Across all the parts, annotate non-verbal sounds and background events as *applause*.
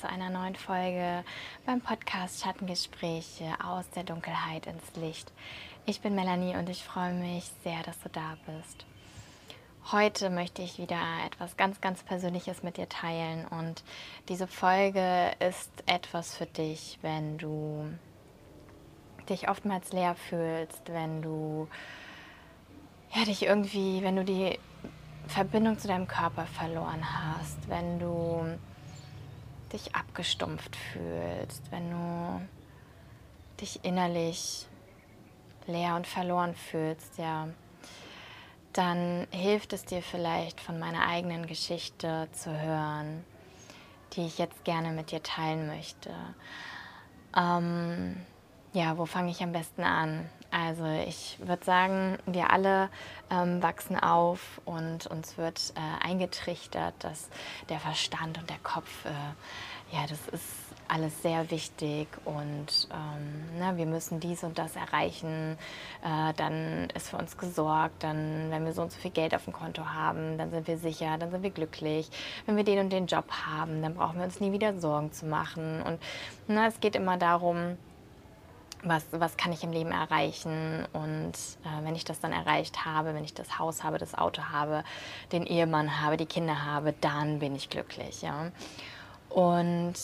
zu einer neuen Folge beim Podcast Schattengespräche aus der Dunkelheit ins Licht. Ich bin Melanie und ich freue mich sehr, dass du da bist. Heute möchte ich wieder etwas ganz, ganz Persönliches mit dir teilen und diese Folge ist etwas für dich, wenn du dich oftmals leer fühlst, wenn du ja, dich irgendwie, wenn du die Verbindung zu deinem Körper verloren hast, wenn du dich abgestumpft fühlst, wenn du dich innerlich leer und verloren fühlst, ja, dann hilft es dir vielleicht von meiner eigenen Geschichte zu hören, die ich jetzt gerne mit dir teilen möchte. Ähm, ja, wo fange ich am besten an? Also ich würde sagen, wir alle ähm, wachsen auf und uns wird äh, eingetrichtert, dass der Verstand und der Kopf, äh, ja, das ist alles sehr wichtig und ähm, na, wir müssen dies und das erreichen, äh, dann ist für uns gesorgt, dann, wenn wir so und so viel Geld auf dem Konto haben, dann sind wir sicher, dann sind wir glücklich. Wenn wir den und den Job haben, dann brauchen wir uns nie wieder Sorgen zu machen. Und na, es geht immer darum, was, was kann ich im Leben erreichen und äh, wenn ich das dann erreicht habe, wenn ich das Haus habe, das Auto habe, den Ehemann habe, die Kinder habe, dann bin ich glücklich. Ja? Und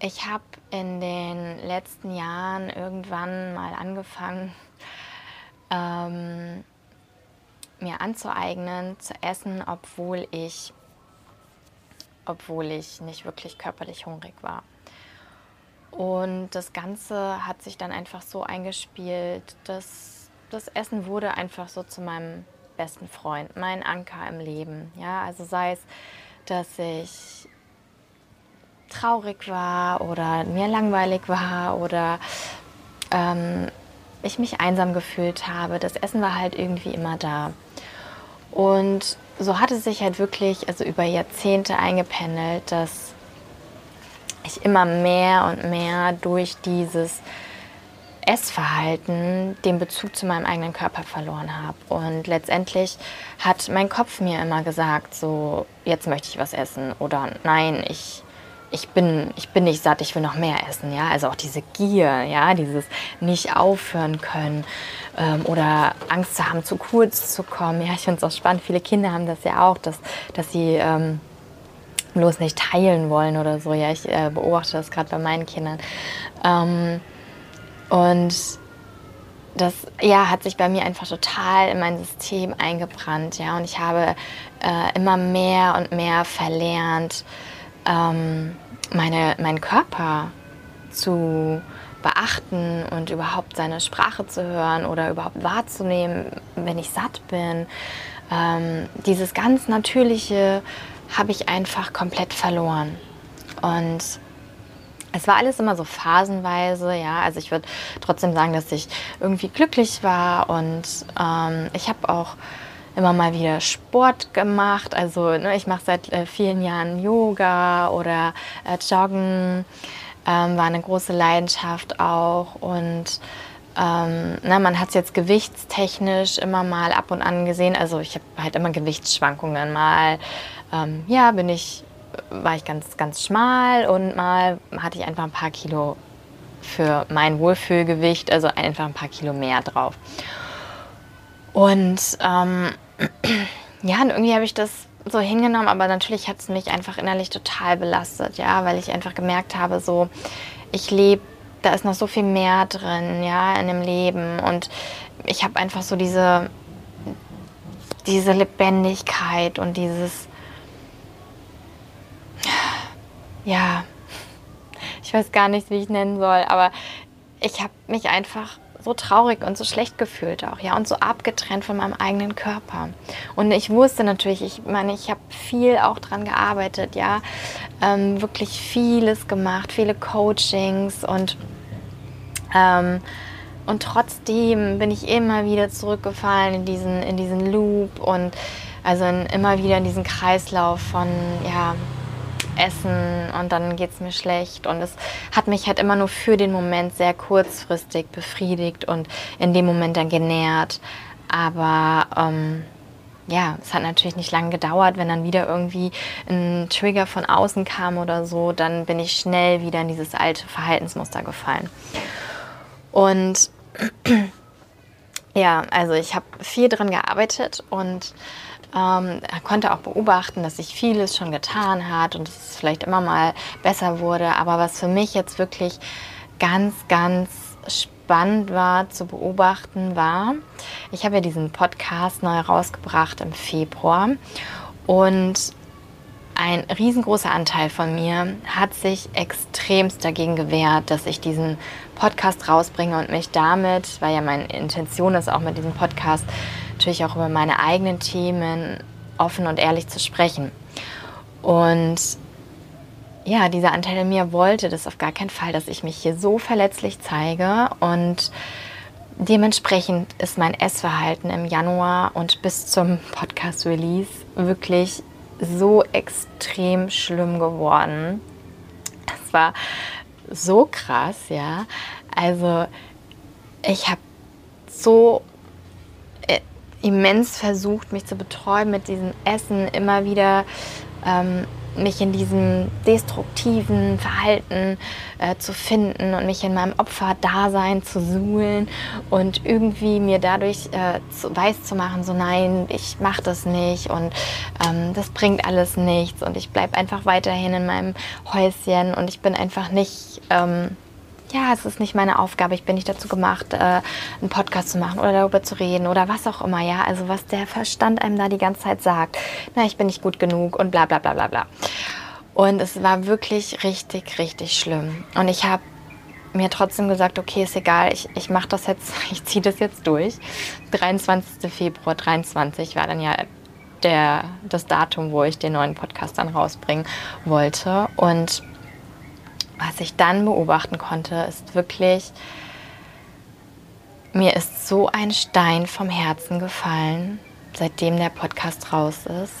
ich habe in den letzten Jahren irgendwann mal angefangen, ähm, mir anzueignen, zu essen, obwohl ich, obwohl ich nicht wirklich körperlich hungrig war. Und das Ganze hat sich dann einfach so eingespielt, dass das Essen wurde einfach so zu meinem besten Freund, mein Anker im Leben. Ja, also sei es, dass ich traurig war oder mir langweilig war oder ähm, ich mich einsam gefühlt habe. Das Essen war halt irgendwie immer da. Und so hat es sich halt wirklich, also über Jahrzehnte eingependelt, dass ich immer mehr und mehr durch dieses Essverhalten den Bezug zu meinem eigenen Körper verloren habe. Und letztendlich hat mein Kopf mir immer gesagt, so, jetzt möchte ich was essen oder nein, ich, ich, bin, ich bin nicht satt, ich will noch mehr essen. Ja? Also auch diese Gier, ja? dieses nicht aufhören können ähm, oder Angst zu haben, zu kurz zu kommen. Ja, ich finde es auch spannend, viele Kinder haben das ja auch, dass, dass sie... Ähm, bloß nicht teilen wollen oder so. Ja, ich äh, beobachte das gerade bei meinen Kindern. Ähm, und das ja, hat sich bei mir einfach total in mein System eingebrannt. Ja, und ich habe äh, immer mehr und mehr verlernt, ähm, meine, meinen Körper zu beachten und überhaupt seine Sprache zu hören oder überhaupt wahrzunehmen, wenn ich satt bin. Ähm, dieses ganz natürliche habe ich einfach komplett verloren. Und es war alles immer so phasenweise, ja. Also ich würde trotzdem sagen, dass ich irgendwie glücklich war und ähm, ich habe auch immer mal wieder Sport gemacht. Also ne, ich mache seit äh, vielen Jahren Yoga oder äh, Joggen, ähm, war eine große Leidenschaft auch und ähm, na, man hat es jetzt gewichtstechnisch immer mal ab und an gesehen. Also ich habe halt immer Gewichtsschwankungen. Mal ähm, ja, bin ich, war ich ganz, ganz schmal und mal hatte ich einfach ein paar Kilo für mein Wohlfühlgewicht, also einfach ein paar Kilo mehr drauf. Und ähm, *clears throat* ja, und irgendwie habe ich das so hingenommen, aber natürlich hat es mich einfach innerlich total belastet, ja, weil ich einfach gemerkt habe, so, ich lebe, da ist noch so viel mehr drin, ja, in dem Leben und ich habe einfach so diese, diese Lebendigkeit und dieses, ja, ich weiß gar nicht, wie ich nennen soll, aber ich habe mich einfach so traurig und so schlecht gefühlt auch, ja, und so abgetrennt von meinem eigenen Körper. Und ich wusste natürlich, ich meine, ich habe viel auch dran gearbeitet, ja, ähm, wirklich vieles gemacht, viele Coachings und ähm, und trotzdem bin ich immer wieder zurückgefallen in diesen, in diesen Loop und also in, immer wieder in diesen Kreislauf von, ja, essen und dann geht es mir schlecht. Und es hat mich halt immer nur für den Moment sehr kurzfristig befriedigt und in dem Moment dann genährt. Aber ähm, ja, es hat natürlich nicht lange gedauert, wenn dann wieder irgendwie ein Trigger von außen kam oder so, dann bin ich schnell wieder in dieses alte Verhaltensmuster gefallen. Und *clears throat* ja, also ich habe viel dran gearbeitet und ähm, konnte auch beobachten, dass sich vieles schon getan hat und dass es vielleicht immer mal besser wurde. Aber was für mich jetzt wirklich ganz, ganz spannend war zu beobachten, war, ich habe ja diesen Podcast neu rausgebracht im Februar und ein riesengroßer Anteil von mir hat sich extremst dagegen gewehrt, dass ich diesen Podcast rausbringe und mich damit, weil ja meine Intention ist, auch mit diesem Podcast natürlich auch über meine eigenen Themen offen und ehrlich zu sprechen. Und ja, dieser Anteil in mir wollte das auf gar keinen Fall, dass ich mich hier so verletzlich zeige und dementsprechend ist mein Essverhalten im Januar und bis zum Podcast-Release wirklich so extrem schlimm geworden. Das war so krass, ja. Also ich habe so immens versucht, mich zu betreuen mit diesem Essen, immer wieder ähm, mich in diesem destruktiven Verhalten äh, zu finden und mich in meinem Opferdasein zu suhlen und irgendwie mir dadurch äh, weiß zu machen, so nein, ich mache das nicht und ähm, das bringt alles nichts und ich bleibe einfach weiterhin in meinem Häuschen und ich bin einfach nicht... Ähm, ja, es ist nicht meine Aufgabe, ich bin nicht dazu gemacht, äh, einen Podcast zu machen oder darüber zu reden oder was auch immer, ja. Also was der Verstand einem da die ganze Zeit sagt, na, ich bin nicht gut genug und bla bla bla bla bla. Und es war wirklich richtig, richtig schlimm. Und ich habe mir trotzdem gesagt, okay, ist egal, ich, ich mache das jetzt, *laughs* ich ziehe das jetzt durch. 23. Februar 23 war dann ja der, das Datum, wo ich den neuen Podcast dann rausbringen wollte. Und was ich dann beobachten konnte, ist wirklich, mir ist so ein Stein vom Herzen gefallen, seitdem der Podcast raus ist.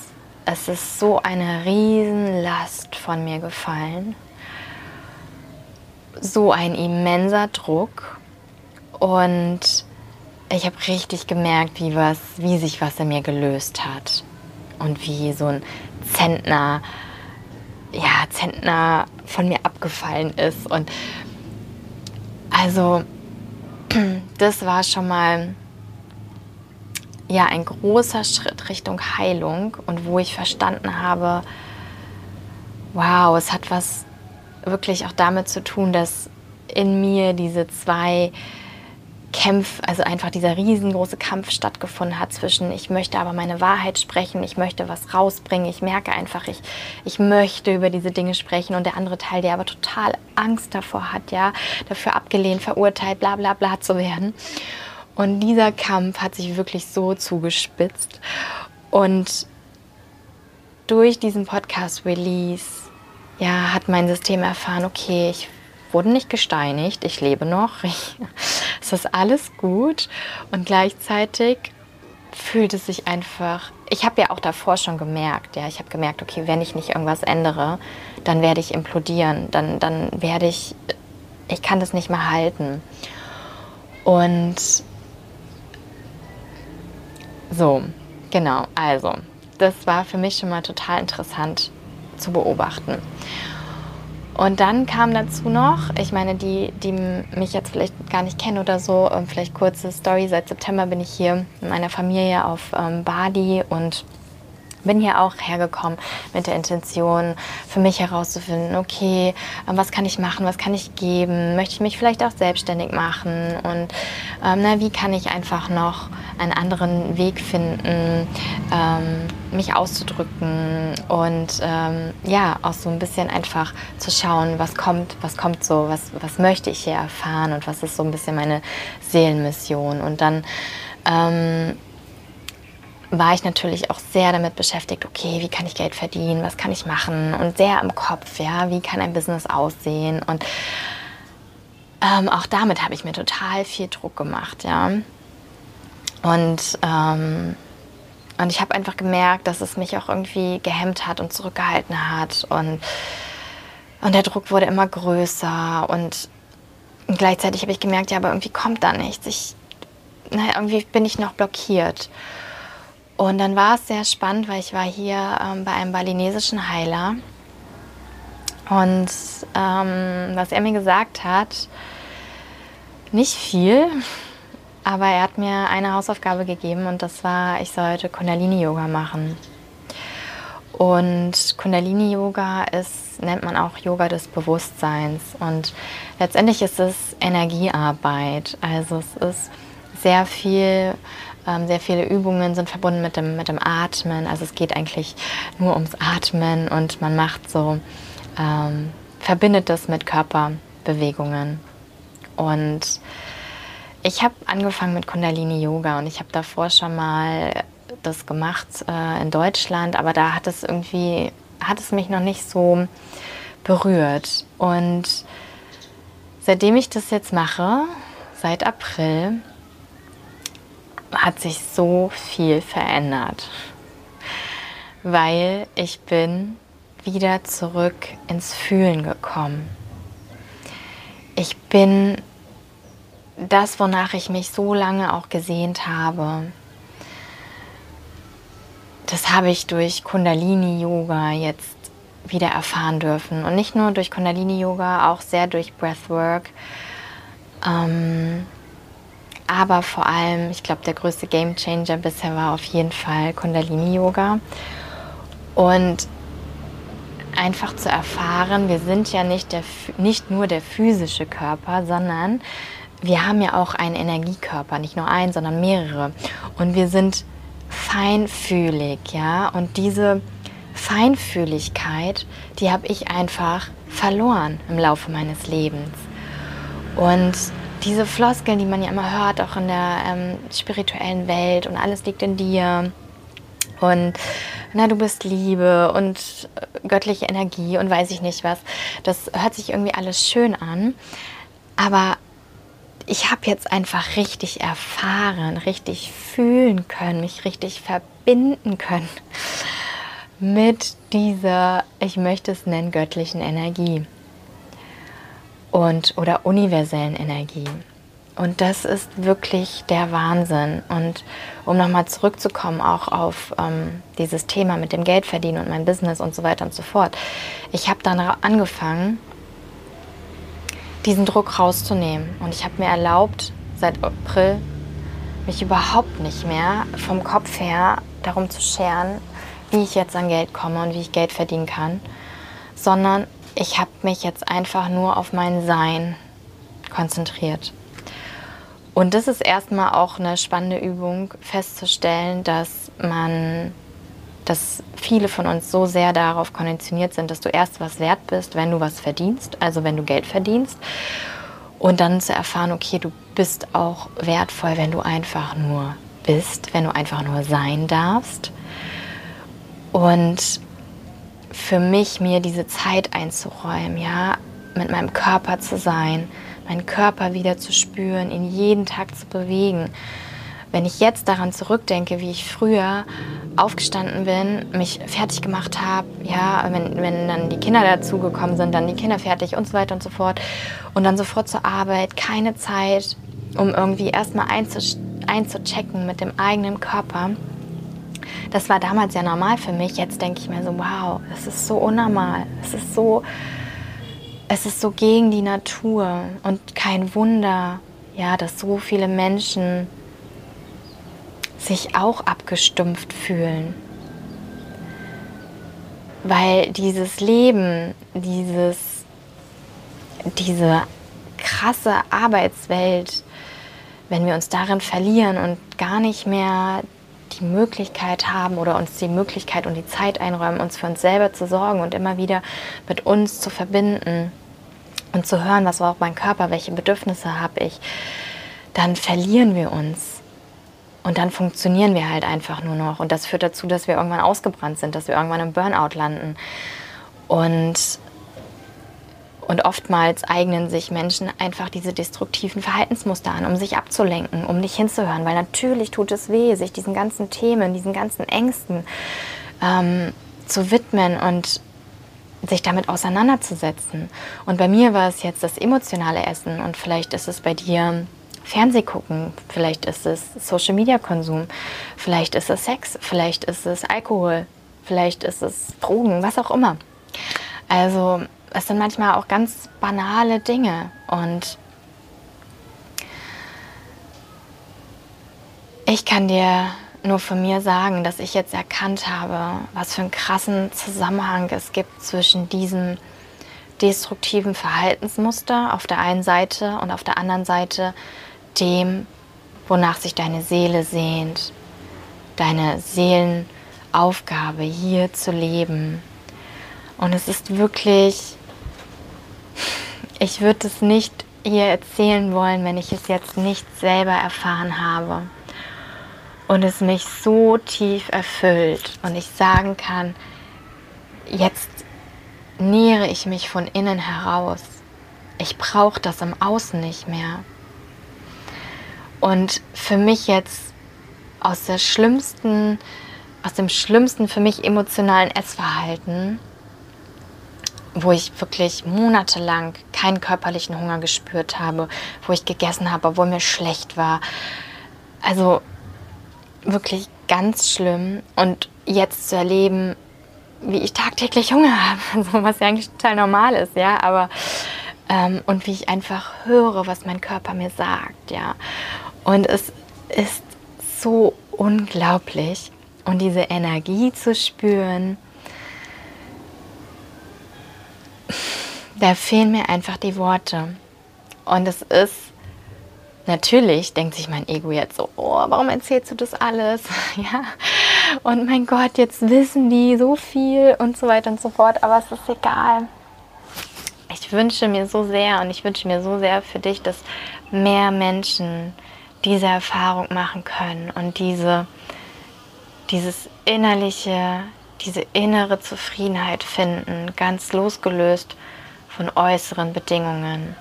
Es ist so eine Riesenlast von mir gefallen. So ein immenser Druck. Und ich habe richtig gemerkt, wie, was, wie sich was in mir gelöst hat. Und wie so ein Zentner ja, Zentner von mir abgefallen ist. Und also, *clears throat* das war schon mal ja ein großer Schritt Richtung Heilung und wo ich verstanden habe, wow, es hat was wirklich auch damit zu tun, dass in mir diese zwei Kämpf, also einfach dieser riesengroße Kampf stattgefunden hat zwischen, ich möchte aber meine Wahrheit sprechen, ich möchte was rausbringen, ich merke einfach, ich, ich möchte über diese Dinge sprechen und der andere Teil, der aber total Angst davor hat, ja, dafür abgelehnt, verurteilt, bla bla bla zu werden. Und dieser Kampf hat sich wirklich so zugespitzt. Und durch diesen Podcast-Release ja, hat mein System erfahren, okay, ich wurde nicht gesteinigt, ich lebe noch, *laughs* es ist alles gut und gleichzeitig fühlt es sich einfach, ich habe ja auch davor schon gemerkt, ja, ich habe gemerkt, okay, wenn ich nicht irgendwas ändere, dann werde ich implodieren, dann, dann werde ich, ich kann das nicht mehr halten. Und so, genau, also, das war für mich schon mal total interessant zu beobachten. Und dann kam dazu noch, ich meine, die, die mich jetzt vielleicht gar nicht kennen oder so, ähm, vielleicht kurze Story, seit September bin ich hier mit meiner Familie auf ähm, Bali und bin hier auch hergekommen mit der Intention, für mich herauszufinden, okay, ähm, was kann ich machen, was kann ich geben, möchte ich mich vielleicht auch selbstständig machen und ähm, na, wie kann ich einfach noch einen anderen Weg finden, ähm, mich auszudrücken und ähm, ja, auch so ein bisschen einfach zu schauen, was kommt, was kommt so, was, was möchte ich hier erfahren und was ist so ein bisschen meine Seelenmission. Und dann ähm, war ich natürlich auch sehr damit beschäftigt, okay, wie kann ich Geld verdienen, was kann ich machen? Und sehr im Kopf, ja, wie kann ein Business aussehen? Und ähm, auch damit habe ich mir total viel Druck gemacht, ja. Und, ähm, und ich habe einfach gemerkt, dass es mich auch irgendwie gehemmt hat und zurückgehalten hat und, und der Druck wurde immer größer und gleichzeitig habe ich gemerkt, ja, aber irgendwie kommt da nichts. Ich, na, irgendwie bin ich noch blockiert. Und dann war es sehr spannend, weil ich war hier ähm, bei einem balinesischen Heiler. Und ähm, was er mir gesagt hat, nicht viel, aber er hat mir eine Hausaufgabe gegeben und das war, ich sollte Kundalini-Yoga machen. Und Kundalini-Yoga nennt man auch Yoga des Bewusstseins. Und letztendlich ist es Energiearbeit. Also es ist sehr viel, ähm, sehr viele Übungen sind verbunden mit dem, mit dem Atmen. Also es geht eigentlich nur ums Atmen und man macht so, ähm, verbindet das mit Körperbewegungen. Und ich habe angefangen mit Kundalini Yoga und ich habe davor schon mal das gemacht äh, in Deutschland, aber da hat es irgendwie, hat es mich noch nicht so berührt. Und seitdem ich das jetzt mache, seit April, hat sich so viel verändert, weil ich bin wieder zurück ins Fühlen gekommen. Ich bin das, wonach ich mich so lange auch gesehnt habe, das habe ich durch Kundalini-Yoga jetzt wieder erfahren dürfen. Und nicht nur durch Kundalini-Yoga, auch sehr durch Breathwork. Ähm, aber vor allem, ich glaube, der größte Game Changer bisher war auf jeden Fall Kundalini-Yoga. Und einfach zu erfahren, wir sind ja nicht, der, nicht nur der physische Körper, sondern wir haben ja auch einen Energiekörper, nicht nur einen, sondern mehrere. Und wir sind feinfühlig, ja. Und diese Feinfühligkeit, die habe ich einfach verloren im Laufe meines Lebens. Und diese Floskeln, die man ja immer hört, auch in der ähm, spirituellen Welt und alles liegt in dir und na, du bist Liebe und äh, göttliche Energie und weiß ich nicht was, das hört sich irgendwie alles schön an, aber ich habe jetzt einfach richtig erfahren, richtig fühlen können, mich richtig verbinden können mit dieser, ich möchte es nennen, göttlichen Energie und oder universellen Energie. Und das ist wirklich der Wahnsinn. Und um nochmal zurückzukommen, auch auf ähm, dieses Thema mit dem Geldverdienen und mein Business und so weiter und so fort. Ich habe dann angefangen, diesen Druck rauszunehmen. Und ich habe mir erlaubt, seit April mich überhaupt nicht mehr vom Kopf her darum zu scheren, wie ich jetzt an Geld komme und wie ich Geld verdienen kann, sondern ich habe mich jetzt einfach nur auf mein Sein konzentriert. Und das ist erstmal auch eine spannende Übung, festzustellen, dass man dass viele von uns so sehr darauf konditioniert sind, dass du erst was wert bist, wenn du was verdienst, also wenn du Geld verdienst. Und dann zu erfahren, okay, du bist auch wertvoll, wenn du einfach nur bist, wenn du einfach nur sein darfst. Und für mich mir diese Zeit einzuräumen, ja, mit meinem Körper zu sein, meinen Körper wieder zu spüren, ihn jeden Tag zu bewegen wenn ich jetzt daran zurückdenke, wie ich früher aufgestanden bin, mich fertig gemacht habe, ja, wenn, wenn dann die Kinder dazugekommen sind, dann die Kinder fertig und so weiter und so fort und dann sofort zur Arbeit, keine Zeit, um irgendwie erstmal einzuchecken mit dem eigenen Körper. Das war damals ja normal für mich. Jetzt denke ich mir so, wow, das ist so unnormal. Es ist so, es ist so gegen die Natur und kein Wunder, ja, dass so viele Menschen sich auch abgestumpft fühlen. Weil dieses Leben, dieses, diese krasse Arbeitswelt, wenn wir uns darin verlieren und gar nicht mehr die Möglichkeit haben oder uns die Möglichkeit und die Zeit einräumen, uns für uns selber zu sorgen und immer wieder mit uns zu verbinden und zu hören, was braucht mein Körper, welche Bedürfnisse habe ich, dann verlieren wir uns. Und dann funktionieren wir halt einfach nur noch. Und das führt dazu, dass wir irgendwann ausgebrannt sind, dass wir irgendwann im Burnout landen. Und, und oftmals eignen sich Menschen einfach diese destruktiven Verhaltensmuster an, um sich abzulenken, um nicht hinzuhören. Weil natürlich tut es weh, sich diesen ganzen Themen, diesen ganzen Ängsten ähm, zu widmen und sich damit auseinanderzusetzen. Und bei mir war es jetzt das emotionale Essen und vielleicht ist es bei dir Fernseh gucken, vielleicht ist es Social Media Konsum, vielleicht ist es Sex, vielleicht ist es Alkohol, vielleicht ist es Drogen, was auch immer. Also es sind manchmal auch ganz banale Dinge. Und ich kann dir nur von mir sagen, dass ich jetzt erkannt habe, was für einen krassen Zusammenhang es gibt zwischen diesem destruktiven Verhaltensmuster auf der einen Seite und auf der anderen Seite dem, wonach sich deine Seele sehnt, deine Seelenaufgabe hier zu leben. Und es ist wirklich, ich würde es nicht hier erzählen wollen, wenn ich es jetzt nicht selber erfahren habe und es mich so tief erfüllt und ich sagen kann, jetzt nähere ich mich von innen heraus. Ich brauche das im Außen nicht mehr. Und für mich jetzt aus der schlimmsten, aus dem schlimmsten für mich emotionalen Essverhalten, wo ich wirklich monatelang keinen körperlichen Hunger gespürt habe, wo ich gegessen habe, obwohl mir schlecht war. Also wirklich ganz schlimm. Und jetzt zu erleben, wie ich tagtäglich Hunger habe, *laughs* also was ja eigentlich total normal ist, ja, aber ähm, und wie ich einfach höre, was mein Körper mir sagt, ja. Und es ist so unglaublich und diese Energie zu spüren, da fehlen mir einfach die Worte. Und es ist Natürlich denkt sich mein Ego jetzt so, oh, warum erzählst du das alles? *laughs* ja. Und mein Gott, jetzt wissen die so viel und so weiter und so fort, aber es ist egal. Ich wünsche mir so sehr und ich wünsche mir so sehr für dich, dass mehr Menschen diese Erfahrung machen können und diese, dieses innerliche, diese innere Zufriedenheit finden, ganz losgelöst von äußeren Bedingungen.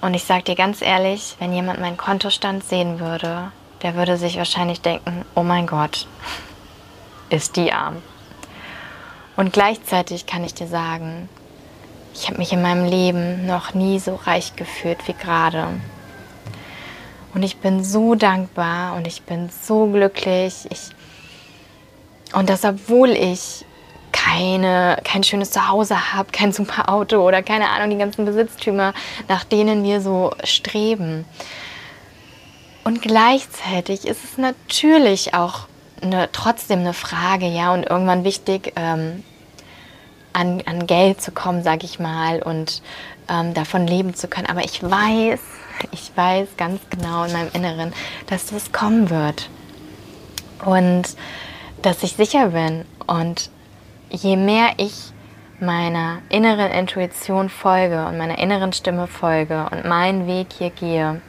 Und ich sage dir ganz ehrlich, wenn jemand meinen Kontostand sehen würde, der würde sich wahrscheinlich denken, oh mein Gott, *laughs* ist die arm. Und gleichzeitig kann ich dir sagen, ich habe mich in meinem Leben noch nie so reich gefühlt wie gerade. Und ich bin so dankbar und ich bin so glücklich. Ich und das, obwohl ich keine, kein schönes Zuhause habe, *laughs* kein super Auto oder keine Ahnung, die ganzen Besitztümer, nach denen wir so streben. Und gleichzeitig ist es natürlich auch eine, trotzdem eine Frage, ja, und irgendwann wichtig, ähm, an, an Geld zu kommen, sage ich mal, und ähm, davon leben zu können. Aber ich weiß, ich weiß ganz genau in meinem Inneren, dass das kommen wird. Und dass ich sicher bin und je mehr ich meiner inneren Intuition folge und meiner inneren Stimme folge und meinen Weg hier gehe,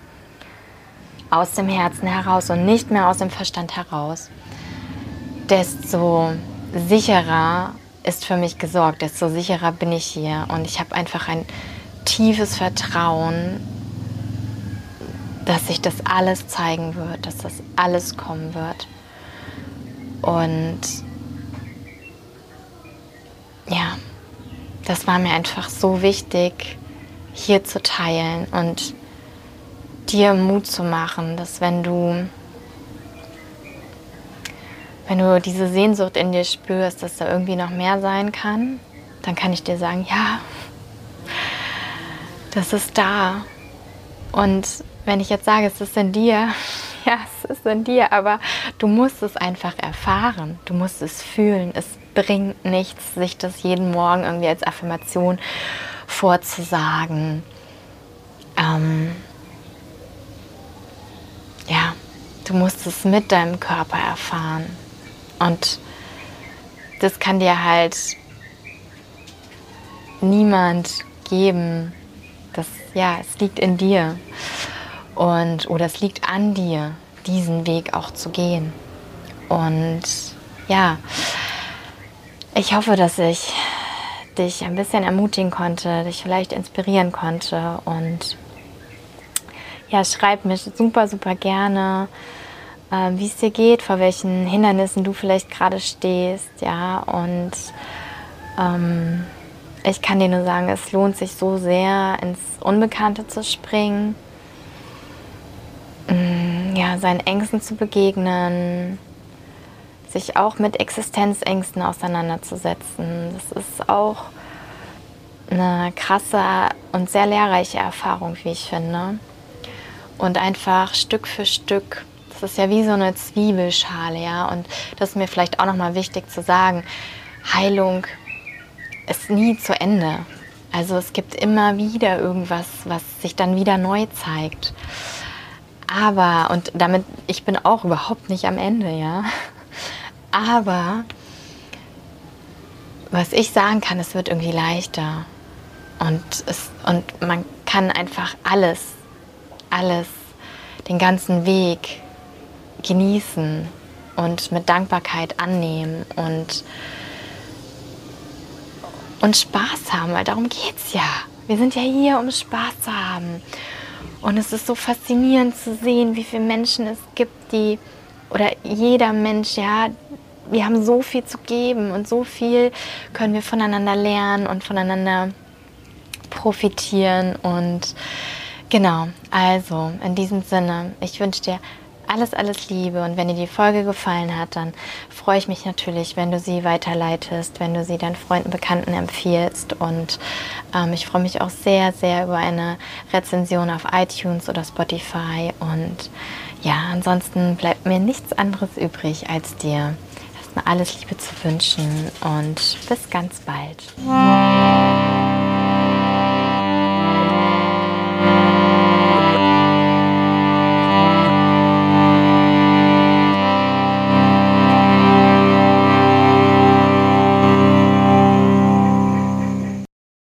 aus dem Herzen heraus und nicht mehr aus dem Verstand heraus, desto sicherer ist für mich gesorgt, desto sicherer bin ich hier. Und ich habe einfach ein tiefes Vertrauen, dass sich das alles zeigen wird, dass das alles kommen wird. Und ja, das war mir einfach so wichtig, hier zu teilen und dir Mut zu machen, dass wenn du wenn du diese Sehnsucht in dir spürst, dass da irgendwie noch mehr sein kann, dann kann ich dir sagen, ja, das ist da. Und wenn ich jetzt sage, es ist in dir, *laughs* ja, es ist in dir, aber du musst es einfach erfahren, du musst es fühlen. Es bringt nichts, sich das jeden Morgen irgendwie als Affirmation vorzusagen. Ähm, ja, du musst es mit deinem Körper erfahren. Und das kann dir halt niemand geben. Das, ja, es liegt in dir. Und, oder es liegt an dir, diesen Weg auch zu gehen. Und ja, ich hoffe, dass ich dich ein bisschen ermutigen konnte, dich vielleicht inspirieren konnte und ja, schreib mir super, super gerne, äh, wie es dir geht, vor welchen Hindernissen du vielleicht gerade stehst, ja, und ähm, ich kann dir nur sagen, es lohnt sich so sehr, ins Unbekannte zu springen mm, ja, seinen Ängsten zu begegnen, sich auch mit Existenzängsten auseinanderzusetzen. Das ist auch eine krasse und sehr lehrreiche Erfahrung, wie ich finde. Und einfach Stück für Stück, das ist ja wie so eine Zwiebelschale, ja. Und das ist mir vielleicht auch nochmal wichtig zu sagen, Heilung ist nie zu Ende. Also es gibt immer wieder irgendwas, was sich dann wieder neu zeigt. Aber, und damit, ich bin auch überhaupt nicht am Ende, ja. Aber was ich sagen kann, es wird irgendwie leichter. Und, es, und man kann einfach alles, alles, den ganzen Weg genießen und mit Dankbarkeit annehmen und, und Spaß haben, weil darum geht es ja. Wir sind ja hier, um Spaß zu haben. Und es ist so faszinierend zu sehen, wie viele Menschen es gibt, die, oder jeder Mensch, ja, wir haben so viel zu geben und so viel können wir voneinander lernen und voneinander profitieren. Und genau, also in diesem Sinne, ich wünsche dir alles, alles Liebe. Und wenn dir die Folge gefallen hat, dann freue ich mich natürlich, wenn du sie weiterleitest, wenn du sie deinen Freunden, Bekannten empfiehlst. Und ähm, ich freue mich auch sehr, sehr über eine Rezension auf iTunes oder Spotify. Und ja, ansonsten bleibt mir nichts anderes übrig, als dir erstmal alles Liebe zu wünschen und bis ganz bald.